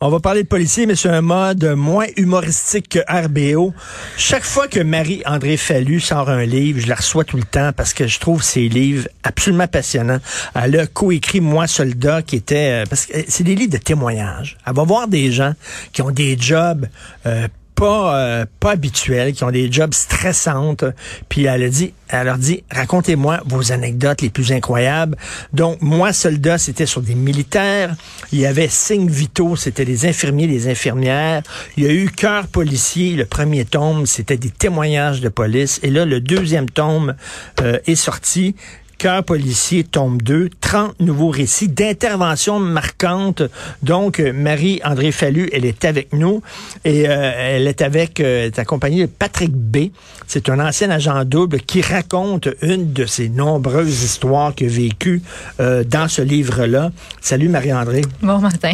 On va parler de policiers, mais sur un mode moins humoristique que RBO. Chaque fois que Marie-André Fallu sort un livre, je la reçois tout le temps parce que je trouve ses livres absolument passionnants. Elle a coécrit Moi soldat qui était... euh, parce que c'est des livres de témoignages. Elle va voir des gens qui ont des jobs euh, pas euh, pas qui ont des jobs stressantes. Puis elle a dit, elle leur dit, racontez-moi vos anecdotes les plus incroyables. Donc moi soldat, c'était sur des militaires. Il y avait cinq vitaux, c'était des infirmiers, des infirmières. Il y a eu cœur policier. Le premier tome, c'était des témoignages de police. Et là, le deuxième tome euh, est sorti. Cœur policier, tome 2, 30 nouveaux récits d'interventions marquantes. Donc, euh, Marie-André Fallu, elle est avec nous et euh, elle est avec, euh, est accompagnée de Patrick B. C'est un ancien agent double qui raconte une de ses nombreuses histoires qu'il a vécues euh, dans ce livre-là. Salut Marie-André. Bon matin.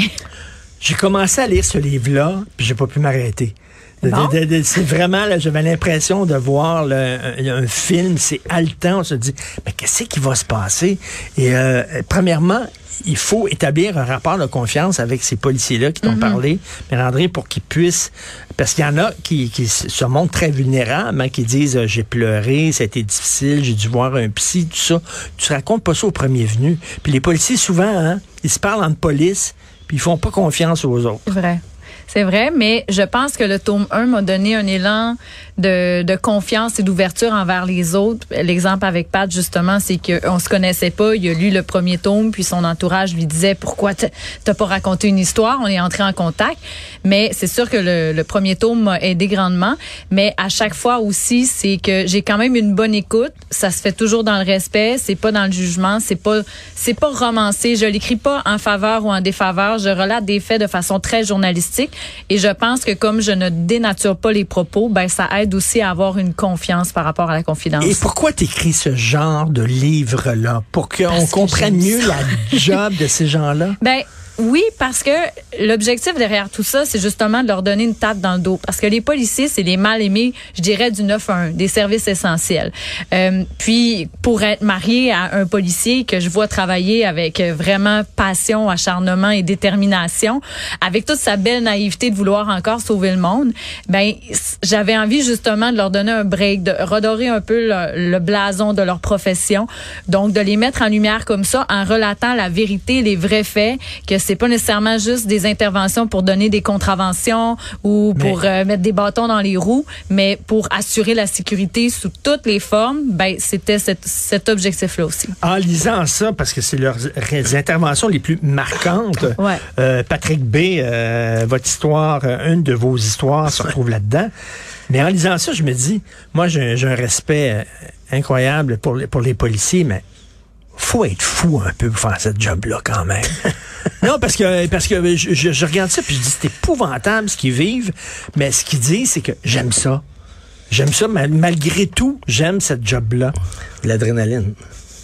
J'ai commencé à lire ce livre-là, puis j'ai pas pu m'arrêter. Bon. C'est vraiment, là, j'avais l'impression de voir là, un, un film, c'est haletant. On se dit, mais qu'est-ce qui va se passer? Et euh, premièrement, il faut établir un rapport de confiance avec ces policiers-là qui t'ont parlé, mais André, pour qu'ils puissent, parce qu'il y en a qui, qui se montrent très vulnérables, hein, qui disent, euh, j'ai pleuré, été difficile, j'ai dû voir un psy, tout ça. Tu racontes pas ça au premier venu. Puis les policiers, souvent, hein, ils se parlent en police, puis ils font pas confiance aux autres. C'est vrai. C'est vrai, mais je pense que le tome 1 m'a donné un élan de, de confiance et d'ouverture envers les autres. L'exemple avec Pat, justement, c'est qu'on se connaissait pas. Il a lu le premier tome, puis son entourage lui disait pourquoi t'as pas raconté une histoire? On est entré en contact. Mais c'est sûr que le, le premier tome m'a aidé grandement. Mais à chaque fois aussi, c'est que j'ai quand même une bonne écoute. Ça se fait toujours dans le respect. C'est pas dans le jugement. C'est pas, c'est pas romancé. Je l'écris pas en faveur ou en défaveur. Je relate des faits de façon très journalistique. Et je pense que comme je ne dénature pas les propos, ben, ça aide aussi à avoir une confiance par rapport à la confidence. Et pourquoi t'écris ce genre de livre-là? Pour qu'on comprenne mieux la job de ces gens-là? Ben oui, parce que l'objectif derrière tout ça, c'est justement de leur donner une tape dans le dos. Parce que les policiers, c'est les mal aimés, je dirais, du 9-1, des services essentiels. Euh, puis, pour être marié à un policier que je vois travailler avec vraiment passion, acharnement et détermination, avec toute sa belle naïveté de vouloir encore sauver le monde, ben j'avais envie justement de leur donner un break, de redorer un peu le, le blason de leur profession, donc de les mettre en lumière comme ça en relatant la vérité, les vrais faits, que c'est pas nécessairement juste des interventions pour donner des contraventions ou pour euh, mettre des bâtons dans les roues, mais pour assurer la sécurité sous toutes les formes. Ben c'était cet, cet objectif-là aussi. En lisant ça, parce que c'est leurs interventions les plus marquantes, Ouais. euh, Patrick B, euh, votre histoire, une de vos histoires se retrouve là-dedans. Mais en lisant ça, je me dis, moi, j'ai un respect incroyable pour les, pour les policiers, mais faut être fou un peu pour faire ce job-là quand même. non, parce que parce que je, je- je regarde ça puis je dis c'est épouvantable ce qu'ils vivent, mais ce qu'ils disent c'est que j'aime ça. J'aime ça, mal- malgré tout, j'aime cette job-là. L'adrénaline.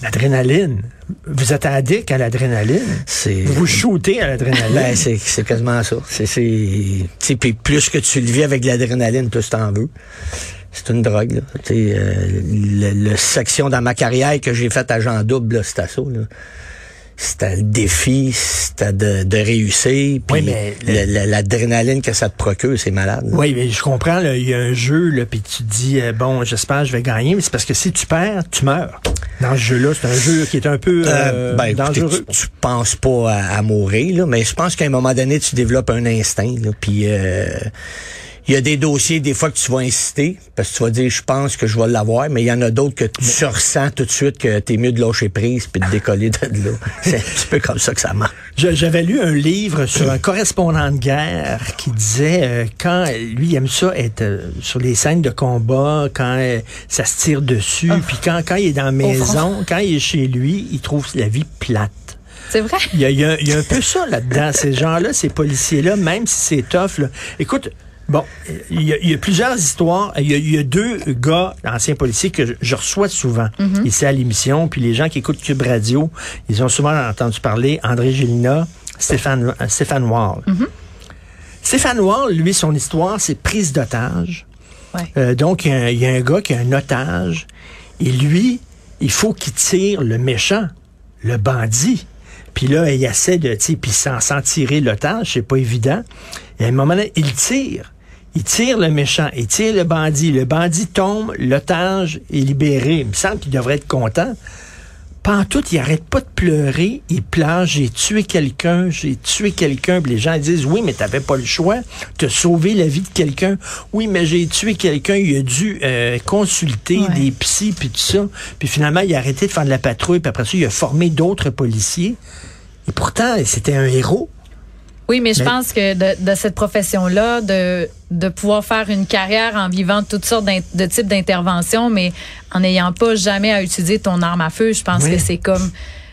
L'adrénaline. Vous êtes addict à l'adrénaline? C'est. Vous shootez à l'adrénaline? Ben, c'est, c'est quasiment ça. C'est, plus que tu le vis avec de l'adrénaline, plus t'en veux. C'est une drogue, là. Euh, le, le section dans ma carrière que j'ai faite à Jean Double, c'était ça, là. C'était le défi, c'était de, de réussir. Puis Oui, l'adrénaline que ça te procure, c'est malade. là. oui, mais je comprends. Il y a un jeu, là, puis tu dis euh, bon, j'espère que je vais gagner, mais c'est parce que si tu perds, tu meurs. Dans ce jeu-là, c'est un jeu qui est un peu euh, Euh, ben, dangereux. tu, tu penses pas à, à mourir, là, mais je pense qu'à un moment donné, tu développes un instinct. Là, puis, euh, Il y a des dossiers, des fois, que tu vas insister, parce que tu vas dire, je pense que je vais l'avoir, mais il y en a d'autres que tu ressens tout de suite que t'es mieux de lâcher prise puis de décoller de là. C'est un petit peu comme ça que ça marche. J'avais lu un livre sur un correspondant de guerre qui disait euh, quand lui il aime ça être euh, sur les scènes de combat, quand euh, ça se tire dessus, puis quand, quand il est dans la maison, quand il est chez lui, il trouve la vie plate. C'est vrai? Y a- il y a un peu ça là-dedans. Ces gens-là, ces policiers-là, même si c'est tough, là. écoute, bon, il y, a, il y a plusieurs histoires. Il y a, il y a deux gars, anciens policiers, que je, je reçois souvent ici à l'émission. Puis les gens qui écoutent Cube Radio, ils ont souvent entendu parler André Gélina, Stéphane, euh, Stéphane Wall. Stéphane Wall, lui, son histoire, c'est prise d'otage. Ouais. Euh, donc, il y, a un- il y a un gars qui a un otage. Et lui, il faut qu'il tire le méchant, le bandit. Puis là, il essaie de, tu puis sans, sans tirer l'otage, c'est pas évident. Et à un moment donné, il tire. Il tire le méchant, il tire le bandit. Le bandit tombe, l'otage est libéré. Il me semble qu'il devrait être content. Pantoute, il arrête pas de pleurer, il pleure, j'ai tué quelqu'un, j'ai tué quelqu'un. Les gens disent, oui, mais t'avais pas le choix, de sauver la vie de quelqu'un. Oui, mais j'ai tué quelqu'un, il a dû euh, consulter Ouais. des psys, puis tout ça. Puis finalement, il a arrêté de faire de la patrouille, puis après ça, il a formé d'autres policiers. Et pourtant, c'était un héros. Oui, mais je Mais- pense que de, de cette profession-là, de, de pouvoir faire une carrière en vivant toutes sortes de types d'interventions, mais en n'ayant pas jamais à utiliser ton arme à feu, je pense Oui. que c'est comme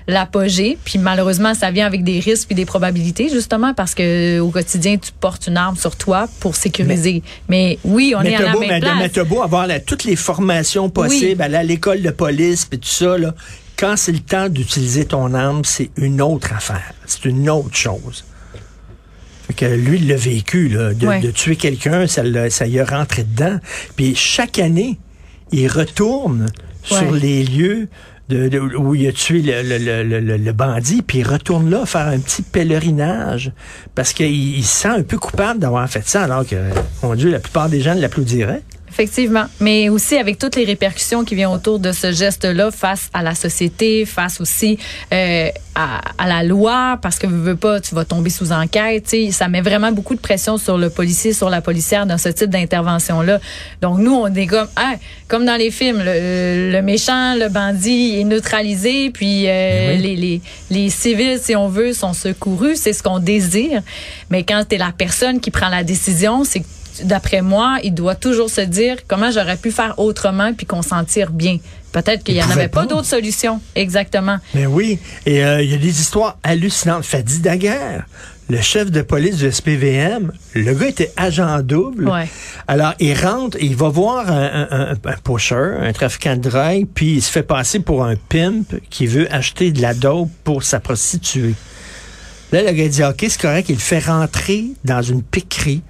l'apogée. Puis malheureusement, ça vient avec des risques puis des probabilités, justement, parce que au quotidien, tu portes une arme sur toi pour sécuriser. Mais, oui, on mais est à la beau, même mais, place. mais t'as beau avoir la- toutes les formations possibles, aller à l'école de police, puis tout ça, là, quand c'est le temps d'utiliser ton arme, c'est une autre affaire. C'est une autre chose. Que lui, il l'a vécu, là, de, Ouais. de tuer quelqu'un, ça, ça y a rentré dedans. Puis chaque année, il retourne sur les lieux de, de- où il a tué le, le, le, le- bandit, puis il retourne là faire un petit pèlerinage parce qu'il il se sent un peu coupable d'avoir fait ça, alors que, mon Dieu, la plupart des gens l'applaudiraient. Effectivement. Mais aussi avec toutes les répercussions qui viennent autour de ce geste-là face à la société, face aussi euh, à, à la loi, parce que veux, veux pas, tu vas tomber sous enquête. Ça met vraiment beaucoup de pression sur le policier, sur la policière dans ce type d'intervention-là. Donc nous, on est comme, ah, comme dans les films, le, le méchant, le bandit est neutralisé, puis euh, oui. les, les, les civils, si on veut, sont secourus. C'est ce qu'on désire. Mais quand tu es la personne qui prend la décision, c'est que d'après moi, il doit toujours se dire comment j'aurais pu faire autrement puis qu'on s'en tire bien. Peut-être qu'il Il n'y en avait pas, pas. d'autres solutions. Exactement. Mais oui, et euh, il y a des histoires hallucinantes. Fadi Daguerre, le chef de police du SPVM, le gars était agent double. Ouais. Alors, il rentre, et il va voir un, un, un, un pusher, un trafiquant de drogue, puis il se fait passer pour un pimp qui veut acheter de la dope pour sa prostituée. Là, le gars dit, OK, c'est correct, il le fait rentrer dans une piquerie,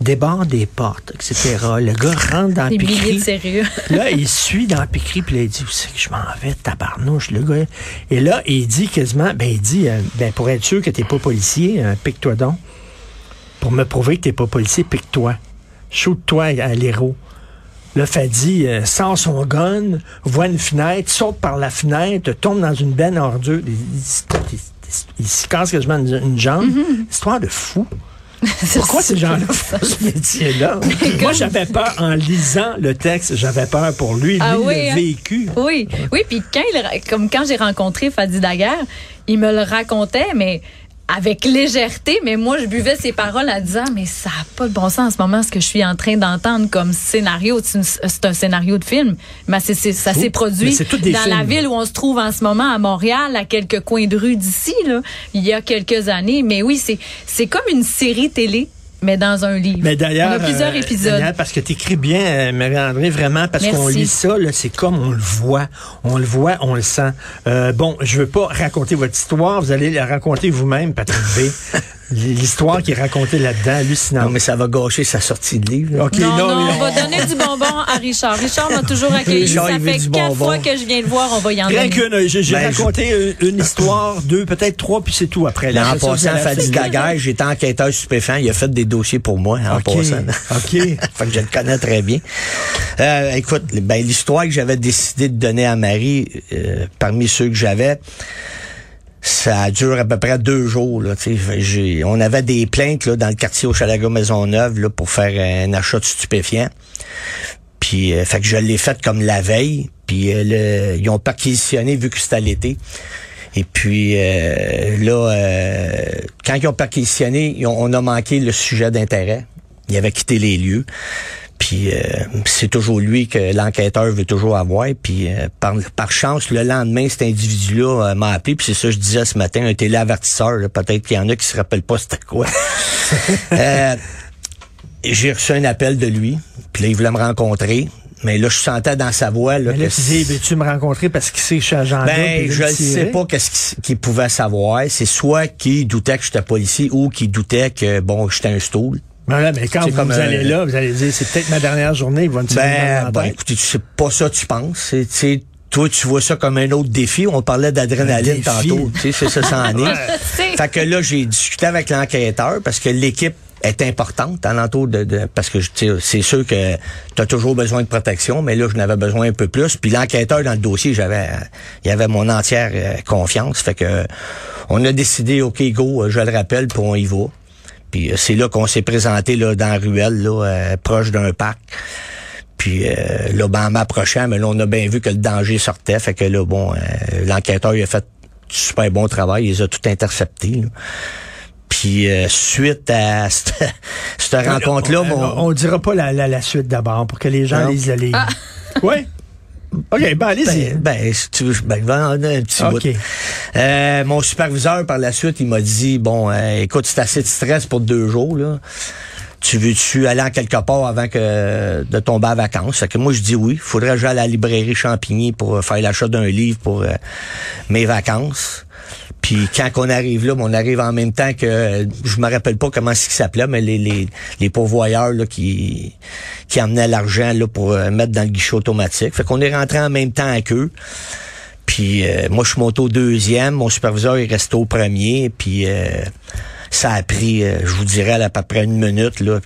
débarre des portes, etc. Le gars rentre dans piquerie. sérieux. Là, il suit dans la piquerie, puis là, il dit, où c'est que je m'en vais, tabarnouche, le gars? Et là, il dit quasiment, ben, il dit, euh, ben, pour être sûr que t'es pas policier, euh, pique-toi donc. Pour me prouver que t'es pas policier, pique-toi. Shoot-toi à l'héros. Là, Fadi euh, sort son gun, voit une fenêtre, saute par la fenêtre, tombe dans une benne à ordures. Il, il, il- il se casse quasiment une, une jambe. Histoire de fou. Pourquoi ces gens-là font ce métier-là? Moi, j'avais peur en lisant le texte, j'avais peur pour lui. Lui, Ah oui, l'a hein? vécu. Oui, oui, puis quand il, comme quand j'ai rencontré Fadi Daguerre, il me le racontait, mais avec légèreté, mais moi je buvais ses paroles en disant mais ça n'a pas de bon sens en ce moment ce que je suis en train d'entendre comme scénario, c'est un scénario de film, mais ça s'est produit dans la ville où on se trouve en ce moment à Montréal, à quelques coins de rue d'ici là, il y a quelques années, mais oui, c'est c'est comme une série télé mais dans un livre. Mais d'ailleurs, on a plusieurs euh, épisodes. Parce que tu écris bien, euh, Marie-André, vraiment, parce qu'on lit ça, là, c'est comme on le voit. On le voit, on le sent. Euh, bon, je veux pas raconter votre histoire, vous allez la raconter vous-même, Patrick B. L'histoire qui est racontée là-dedans, Non, hallucinante. mais ça va gâcher sa sortie de livre. là. OK, Non, non, on va donner du bonbon à Richard. Richard m'a toujours accueilli. Richard, Ça fait quatre bonbon. fois que je viens le voir, on va y en Rien qu'une, j'ai Ben, raconté une, une histoire, deux, peut-être trois, puis c'est tout après. Là, en passant, Fadi Daguerre, j'étais enquêteur stupéfiant. Il a fait des dossiers pour moi, en OK, passant. OK. fait que je le connais très bien. Euh, écoute, ben, l'histoire que j'avais décidé de donner à Marie, euh, parmi ceux que j'avais, Ça dure à peu près deux jours. Là, on avait des plaintes dans le quartier au Chalaga Maisonneuve là, pour faire un achat de stupéfiants. Puis euh, fait que je l'ai fait comme la veille. Puis euh, ils ont perquisitionné vu que c'était l'été. Et puis euh, là, euh, quand ils ont perquisitionné, ils on a manqué le sujet d'intérêt. Il avait quitté les lieux. Puis euh, c'est toujours lui que l'enquêteur veut toujours avoir. Puis euh, par, par chance, le lendemain, cet individu-là euh, m'a appelé. Puis c'est ça que je disais ce matin, un téléavertisseur. Peut-être qu'il y en a qui se rappellent pas c'était quoi. J'ai reçu un appel de lui. Puis là, il voulait me rencontrer. Mais là, je sentais dans sa voix là, Mais là, que tu dis, veux-tu me rencontrer parce qu'il sait que je suis agent ben, je ne sais pas qu'est-ce qu'il- qu'il pouvait savoir. C'est soit qu'il doutait que j'étais policier ou qu'il doutait que, bon, j'étais un stool. Mais, là, mais quand vous, comme, vous allez euh, là, vous allez dire, c'est peut-être ma dernière journée, il va me tirer Ben, ben, écoutez, c'est pas ça tu penses. C'est, tu sais, toi, tu vois ça comme un autre défi. On parlait d'adrénaline tantôt. Tu sais, c'est ça, ça en est. Fait que là, j'ai discuté avec l'enquêteur parce que l'équipe est importante alentour de, de parce que c'est sûr que tu as toujours besoin de protection, mais là, je n'avais besoin un peu plus. Puis l'enquêteur dans le dossier, j'avais il y avait mon entière euh, confiance. Fait que on a décidé, OK, go, euh, je le rappelle, puis on y va. Puis euh, c'est là qu'on s'est présenté là, dans la ruelle, là, euh, proche d'un parc. Puis euh, là, ben, en m'approchant, mais là, on a bien vu que le danger sortait. Fait que là, bon, euh, l'enquêteur il a fait du super bon travail, il les a tout interceptés. là. Puis euh, suite à cette, cette rencontre-là, on, mon... on, on dira pas la, la, la suite d'abord pour que les gens Non. lisent le livre. Oui? OK, ben allez-y. Ben, ben, si tu veux, ben, un petit bout. Euh, mon superviseur, par la suite, il m'a dit, bon, euh, écoute, c'est assez de stress pour deux jours, là. Tu veux-tu aller en quelque part avant que de tomber en vacances? Fait que moi, je dis oui. Faudrait que j'aille à la librairie Champigny pour euh, faire l'achat d'un livre pour euh, mes vacances. Puis quand on arrive là, on arrive en même temps que je me rappelle pas comment c'est qu'il s'appelait, mais les, les, les pourvoyeurs là, qui, qui emmenaient l'argent là, pour euh, mettre dans le guichet automatique. Fait qu'on est rentré en même temps qu'eux. Puis euh, moi, je suis monté au deuxième. Mon superviseur est resté au premier. Puis euh, ça a pris, euh, je vous dirais, à peu près une minute. là.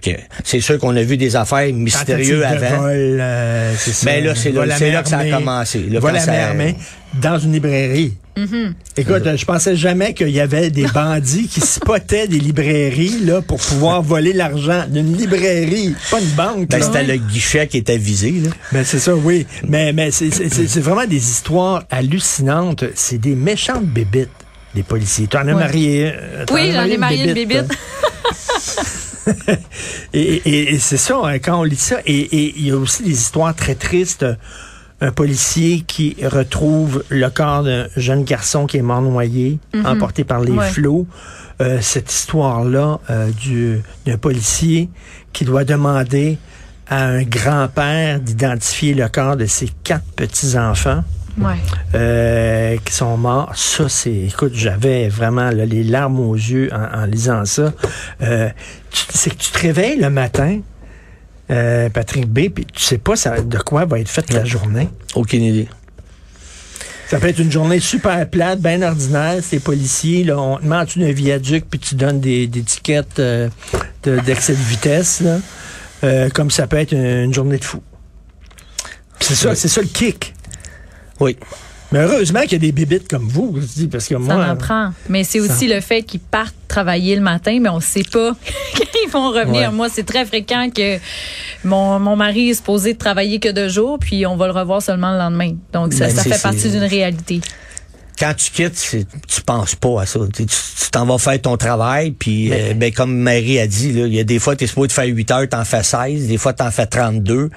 C'est sûr qu'on a vu des affaires mystérieuses avant. vol, euh, c'est ça. Mais là, c'est là- c'est main là que ça a commencé. Là, Vol quand à ça- main armée dans une librairie. Écoute, je pensais jamais qu'il y avait des bandits qui spottaient des librairies là pour pouvoir voler l'argent d'une librairie, pas une banque. Ben, là. c'était le guichet qui était visé. Là. Ben, c'est ça, oui. Mais, mais c'est vraiment des histoires hallucinantes. C'est des méchantes bébites, les policiers. Tu en as Ouais. marié. euh, Oui, as j'en ai marié une bébite, toi. Et, et- et c'est ça, hein, quand on lit ça. Et il y a aussi des histoires très tristes. Un policier qui retrouve le corps d'un jeune garçon qui est mort noyé, emporté par les Ouais. flots. Euh, cette histoire-là euh, du- d'un policier qui doit demander à un grand-père d'identifier le corps de ses quatre petits-enfants Ouais. euh, qui sont morts. Ça, c'est, écoute, j'avais vraiment là, les larmes aux yeux en, en lisant ça. Euh, tu- c'est que tu te réveilles le matin, euh, Patrick B, puis tu sais pas ça, de quoi va être faite la journée. Aucune idée. Ça peut être une journée super plate, bien ordinaire. C'est policiers, là, on te met en dessous d'un viaduc, puis tu donnes des, des tickets euh, de- d'excès de vitesse, là. Euh, comme ça peut être une, une journée de fou. C'est ça, c'est ça le kick. Oui. Mais heureusement qu'il y a des bébites comme vous, je dis, parce que Ça moi. en prend. Mais c'est ça- aussi le fait qu'ils partent travailler le matin, mais on sait pas quand ils vont revenir. Ouais. Moi, c'est très fréquent que mon, mon mari est supposé travailler que deux jours, puis on va le revoir seulement le lendemain. Donc, ça, Ben, ça fait partie d'une réalité. Quand tu quittes, tu penses pas à ça. Tu t'en vas faire ton travail, puis euh, ben, comme Marie a dit, il y a des fois, tu es supposé de faire 8 heures, t'en fais 16, des fois, t'en fais 32.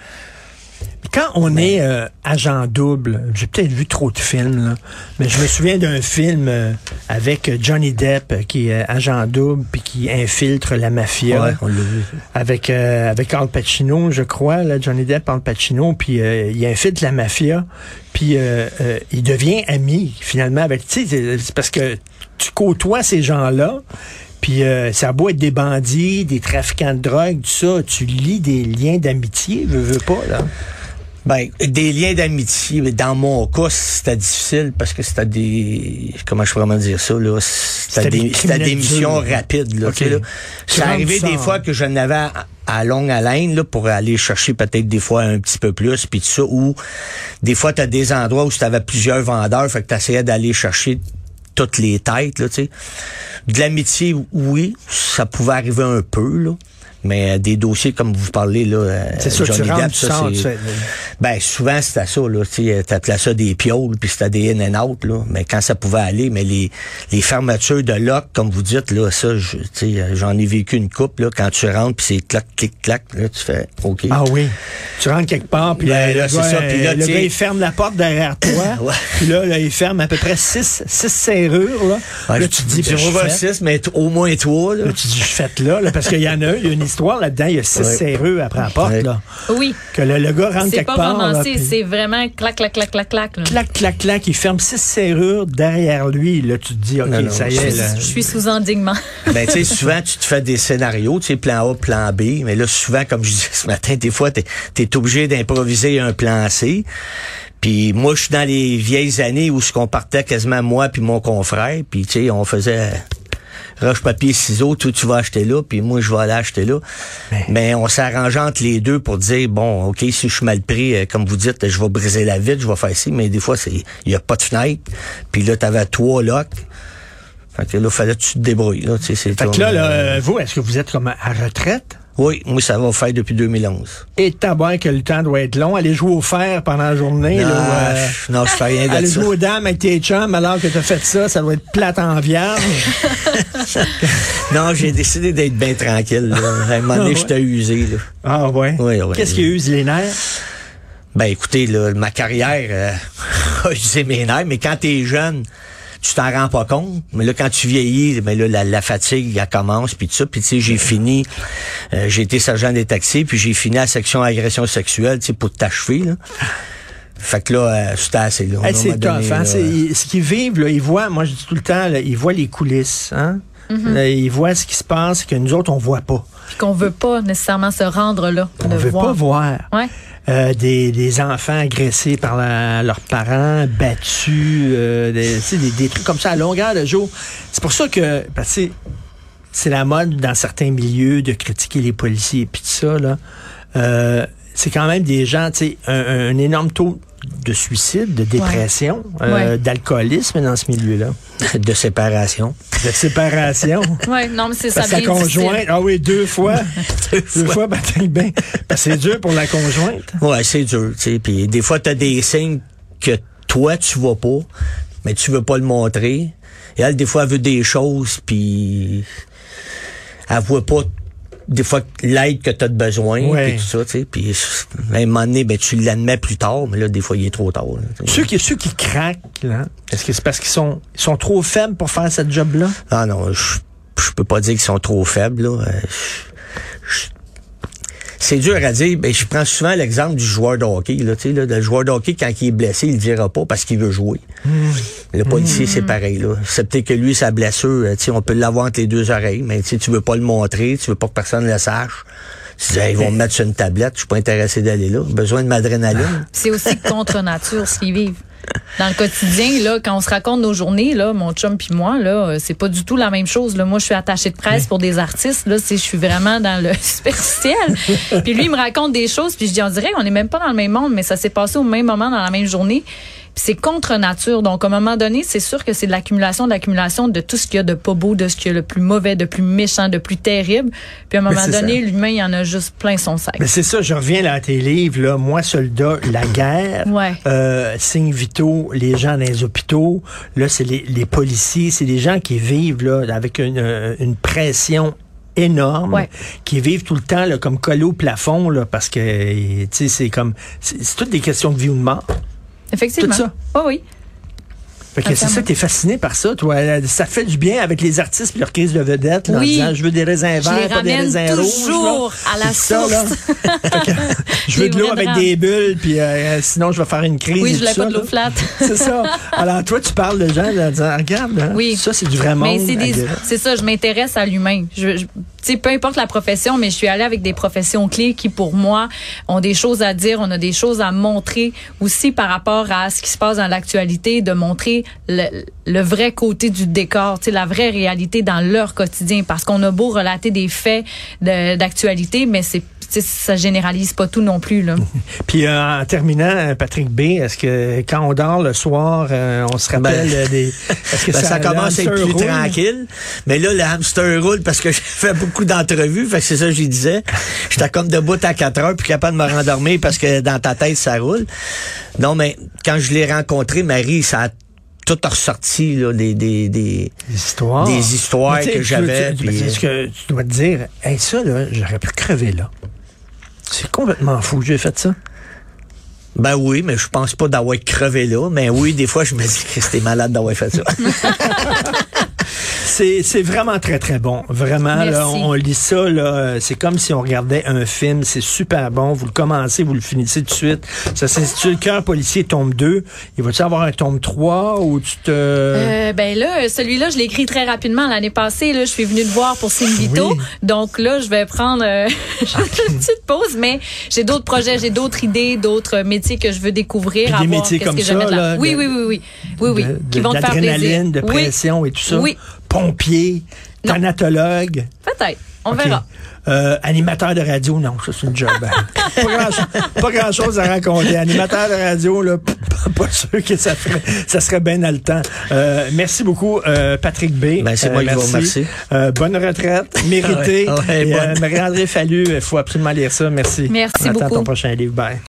Quand on est euh, agent double, j'ai peut-être vu trop de films, là, mais je me souviens d'un film euh, avec Johnny Depp euh, qui est agent double puis qui infiltre la mafia. Ouais, on l'a vu. avec euh, avec Al Pacino, je crois, là, Johnny Depp, Al Pacino, puis il infiltre la mafia, puis il devient ami finalement avec. Tu sais, c'est parce que tu côtoies ces gens-là. Puis euh, ça a beau être des bandits, des trafiquants de drogue, tout ça, tu lis des liens d'amitié, veux, veux pas, là? Ben, des liens d'amitié, dans mon cas, c'était difficile parce que c'était des, comment je pourrais vraiment dire ça, là, C'était des des, missions rapides, là, Ok. tu sais, là. Tu C'est arrivé des fois que je n'avais à, à longue haleine, là, pour aller chercher peut-être des fois un petit peu plus, puis tout ça, ou des fois, tu as des endroits où tu avais plusieurs vendeurs, fait que tu essayais d'aller chercher toutes les têtes, là, tu sais. De l'amitié, oui, ça pouvait arriver un peu, là. Mais euh, des dossiers comme vous parlez là, euh, tu Johnny rentres, Depp, ça, c'est- ben souvent c'était ça là, tu sais, t'appelais ça des pioles puis c'était des in and out là, mais quand ça pouvait aller, mais les les fermetures de lock comme vous dites là, ça, je- tu sais, euh, j'en ai vécu une coupe là, quand tu rentres puis c'est clac clic clac, là tu fais ok. Ah oui. Tu rentres quelque part, puis Ben, là, là, gars, ça, puis là, le gars, il ferme la porte derrière toi. Puis là, là, il ferme à peu près six, six serrures. Là, là tu te dis, tu ben, je vois fais- six, mais t- au moins trois là. Là, tu dis, je fais là, là, parce qu'il y en a, il y a une histoire là-dedans, il y a six Ouais. serrures après la porte, Ouais. là. Oui. Que le, le gars rentre C'est quelque pas part. là, romancé, puis c'est vraiment clac, clac, clac, clac, clac. là. Clac, clac, clac, il ferme six serrures derrière lui. Là, tu te dis, OK, Non, non, ça y est, là. Je suis sous endignement. Ben, tu sais, souvent, tu te fais des scénarios, tu sais, plan A, plan B, mais là, souvent, comme je disais ce matin, des fois, t'es es obligé d'improviser un plan C. Puis moi, je suis dans les vieilles années où ce qu'on partait quasiment moi puis mon confrère, puis tu sais, on faisait roche papier ciseaux, toi tu vas acheter là, puis moi je vais aller acheter là. Mais on s'arrangeait entre les deux pour dire bon, ok, si je suis mal pris, euh, comme vous dites, je vais briser la vitre, je vais faire ci, mais des fois c'est, il y a pas de fenêtre, puis là t'avais trois locks. Fait que là, fallait que tu te débrouilles. Là, tu sais, c'est Fait que là, là, euh, vous, est-ce que vous êtes comme à retraite? Oui, moi ça va faire depuis 2011. Et tabac que le temps doit être long. Aller jouer au fer pendant la journée. non, là, euh, je- non, je fais rien de aller ça. jouer aux dames avec tes chums alors que t'as fait ça, ça doit être plate en vierge. Non, j'ai décidé d'être bien tranquille. Là. À un moment donné, Ah ouais? j'étais usé. Là. Ah ouais? Oui, oui. Qu'est-ce qui use les nerfs? Ben écoutez, là, ma carrière euh, a usé mes nerfs, mais quand t'es jeune, tu t'en rends pas compte. Mais là, quand tu vieillis, ben là, la, la fatigue, elle commence, puis tout ça. Puis tu sais, j'ai fini, euh, j'ai été sergent des taxis, puis j'ai fini à la section agression sexuelle, tu sais, pour t'achever, là. Fait que là, euh, c'était assez, un Hey, c'est moment donné, tough. Hein? là, C'est- ils- ce qu'ils vivent, là, ils voient, moi je dis tout le temps, là, ils voient les coulisses. Hein? Mm-hmm. Là, ils voient ce qui se passe que nous autres, on voit pas. Puis qu'on veut pas nécessairement se rendre là. On de veut voir. pas voir. Ouais. Euh, des, des enfants agressés par la- leurs parents, battus, euh, des, des, des trucs comme ça à longueur de jour. C'est pour ça que, parce que c'est- c'est la mode dans certains milieux de critiquer les policiers et puis tout ça, là. Euh, c'est quand même des gens, tu sais, un, un énorme taux de suicide, de dépression, euh, Ouais. d'alcoolisme dans ce milieu-là. de séparation. De séparation. Ouais, non, mais c'est ça. Parce la conjointe, ah oui, deux fois. deux fois, ben, c'est dur pour la conjointe. Ouais, c'est dur, tu sais. Puis des fois, t'as des signes que toi, tu vois pas, mais tu veux pas le montrer. Et elle, des fois, elle veut des choses, puis elle voit pas des fois l'aide que tu as de besoin, Ouais. puis tout ça, tu sais. Puis à un moment donné, ben, tu l'admets plus tard, mais là, des fois, il est trop tard. là. Ceux qui, ceux qui craquent, là, est-ce que c'est parce qu'ils sont, ils sont trop faibles pour faire cette job-là? Ah non, je, je peux pas dire qu'ils sont trop faibles. Là. Euh, je- je- c'est dur à dire. Ben, je prends souvent l'exemple du joueur de hockey. Là, tu sais, là, le joueur de hockey, quand il est blessé, il ne dira pas parce qu'il veut jouer. Le policier, c'est pareil. Là. C'est peut-être que lui, sa blessure, on peut l'avoir entre les deux oreilles, mais tu veux pas le montrer, tu veux pas que personne le sache. Tu dis, Hey, ils vont me mettre sur une tablette, je suis pas intéressé d'aller là. Besoin de m'adrénaline. C'est aussi contre nature ce qu'ils vivent. Dans le quotidien, là, quand on se raconte nos journées, là, mon chum puis moi, là, euh, c'est pas du tout la même chose. Là. Moi, je suis attachée de presse pour des artistes. Là, je suis vraiment dans le superficiel. puis lui, il me raconte des choses, puis je dis, on dirait qu'on n'est même pas dans le même monde, mais ça s'est passé au même moment, dans la même journée. Puis c'est contre nature. Donc, à un moment donné, c'est sûr que c'est de l'accumulation, de l'accumulation de tout ce qu'il y a de pas beau, de ce qu'il y a le plus mauvais, de plus méchant, de plus terrible. Puis à un moment donné, l'humain, il y en a juste plein son sac. Mais c'est ça, je reviens là à tes livres, là, Moi, soldat, la guerre, Ouais. euh, signes vitaux, les gens dans les hôpitaux, là, c'est les, les policiers, c'est des gens qui vivent là, avec une, euh, une pression énorme, Ouais. qui vivent tout le temps là, comme collés au plafond, là, parce que tu sais, c'est comme c'est c'est toutes des questions de vie ou de mort. Effectivement. Tout ça. Oh oui. Fait que c'est ça, t'es fasciné par ça, toi. Ça fait du bien avec les artistes puis leur crise de vedette, là, en Oui. disant je veux des raisins verts, pas des raisins rouges. toujours là. à la ça, source. Que je veux de l'eau avec des bulles, puis euh, sinon je vais faire une crise. Oui, et je voulais ça, pas de l'eau flat. C'est ça. Alors toi, tu parles de gens là, en disant, regarde, hein, Oui. ça c'est du vrai monde. C'est ça, je m'intéresse à l'humain. Je, je- peu importe la profession, mais je suis allée avec des professions clés qui, pour moi, ont des choses à dire, on a des choses à montrer aussi par rapport à ce qui se passe dans l'actualité, de montrer le, le vrai côté du décor, tu sais, la vraie réalité dans leur quotidien. Parce qu'on a beau relater des faits de- d'actualité, mais c'est tu sais, ça généralise pas tout non plus. Là. Puis euh, en terminant, euh, Patrick B, est-ce que quand on dort le soir, euh, on se rappelle Ben, euh, des... Est-ce que Ben, ça, le commence à être plus roule? tranquille. Mais là, le hamster roule parce que j'ai fait beaucoup d'entrevues. Fait que c'est ça que j'y disais. J'étais comme debout à 4 heures puis capable de me rendormir parce que dans ta tête, ça roule. Non, mais quand je l'ai rencontré, Marie, ça a tout ressorti, là, des, des, des, histoires. des histoires Mais tu que tu- j'avais. tu- puis- Est-ce que tu dois te dire, hey, ça, là, j'aurais pu crever là. C'est complètement fou que j'ai fait ça. Ben oui, mais je pense pas d'avoir crevé là. Mais oui, des fois, je me dis que c'était malade d'avoir fait ça. C'est c'est vraiment très, très bon. Vraiment, là, on, on lit ça, là, euh, c'est comme si on regardait un film. C'est super bon. Vous le commencez, vous le finissez tout de suite. Ça s'intitule Cœur policier, tome 2. Il va-tu avoir un tome 3 ou tu te... Euh, ben là, celui-là, je l'ai écrit très rapidement l'année passée. Là, je suis venue le voir pour Cine Vito. Oui. Donc là, je vais prendre euh, une petite pause, mais j'ai d'autres projets, j'ai d'autres idées, d'autres métiers que je veux découvrir. Puis des métiers comme que ça, là, Oui, de- oui, oui, oui, oui, oui, de- qui de- vont te faire plaisir. d'adrénaline, de Oui, pression et tout ça. Oui. Pompier, Non. thanatologue. peut-être. On OK. verra. Euh, animateur de radio, non, ça c'est une job. hein. pas, grand, pas grand chose à raconter. Animateur de radio, là, pas sûr que ça ferait, ça serait bien haletant. Euh, merci beaucoup, euh, Patrick B. Ben, c'est Euh, moi qui vous merci. remercie. Euh, bonne retraite, méritée. Ouais, ouais, Et, euh. Marie-André Fallu, il faut absolument lire ça. Merci. Merci On attend beaucoup. ton prochain livre. Bye.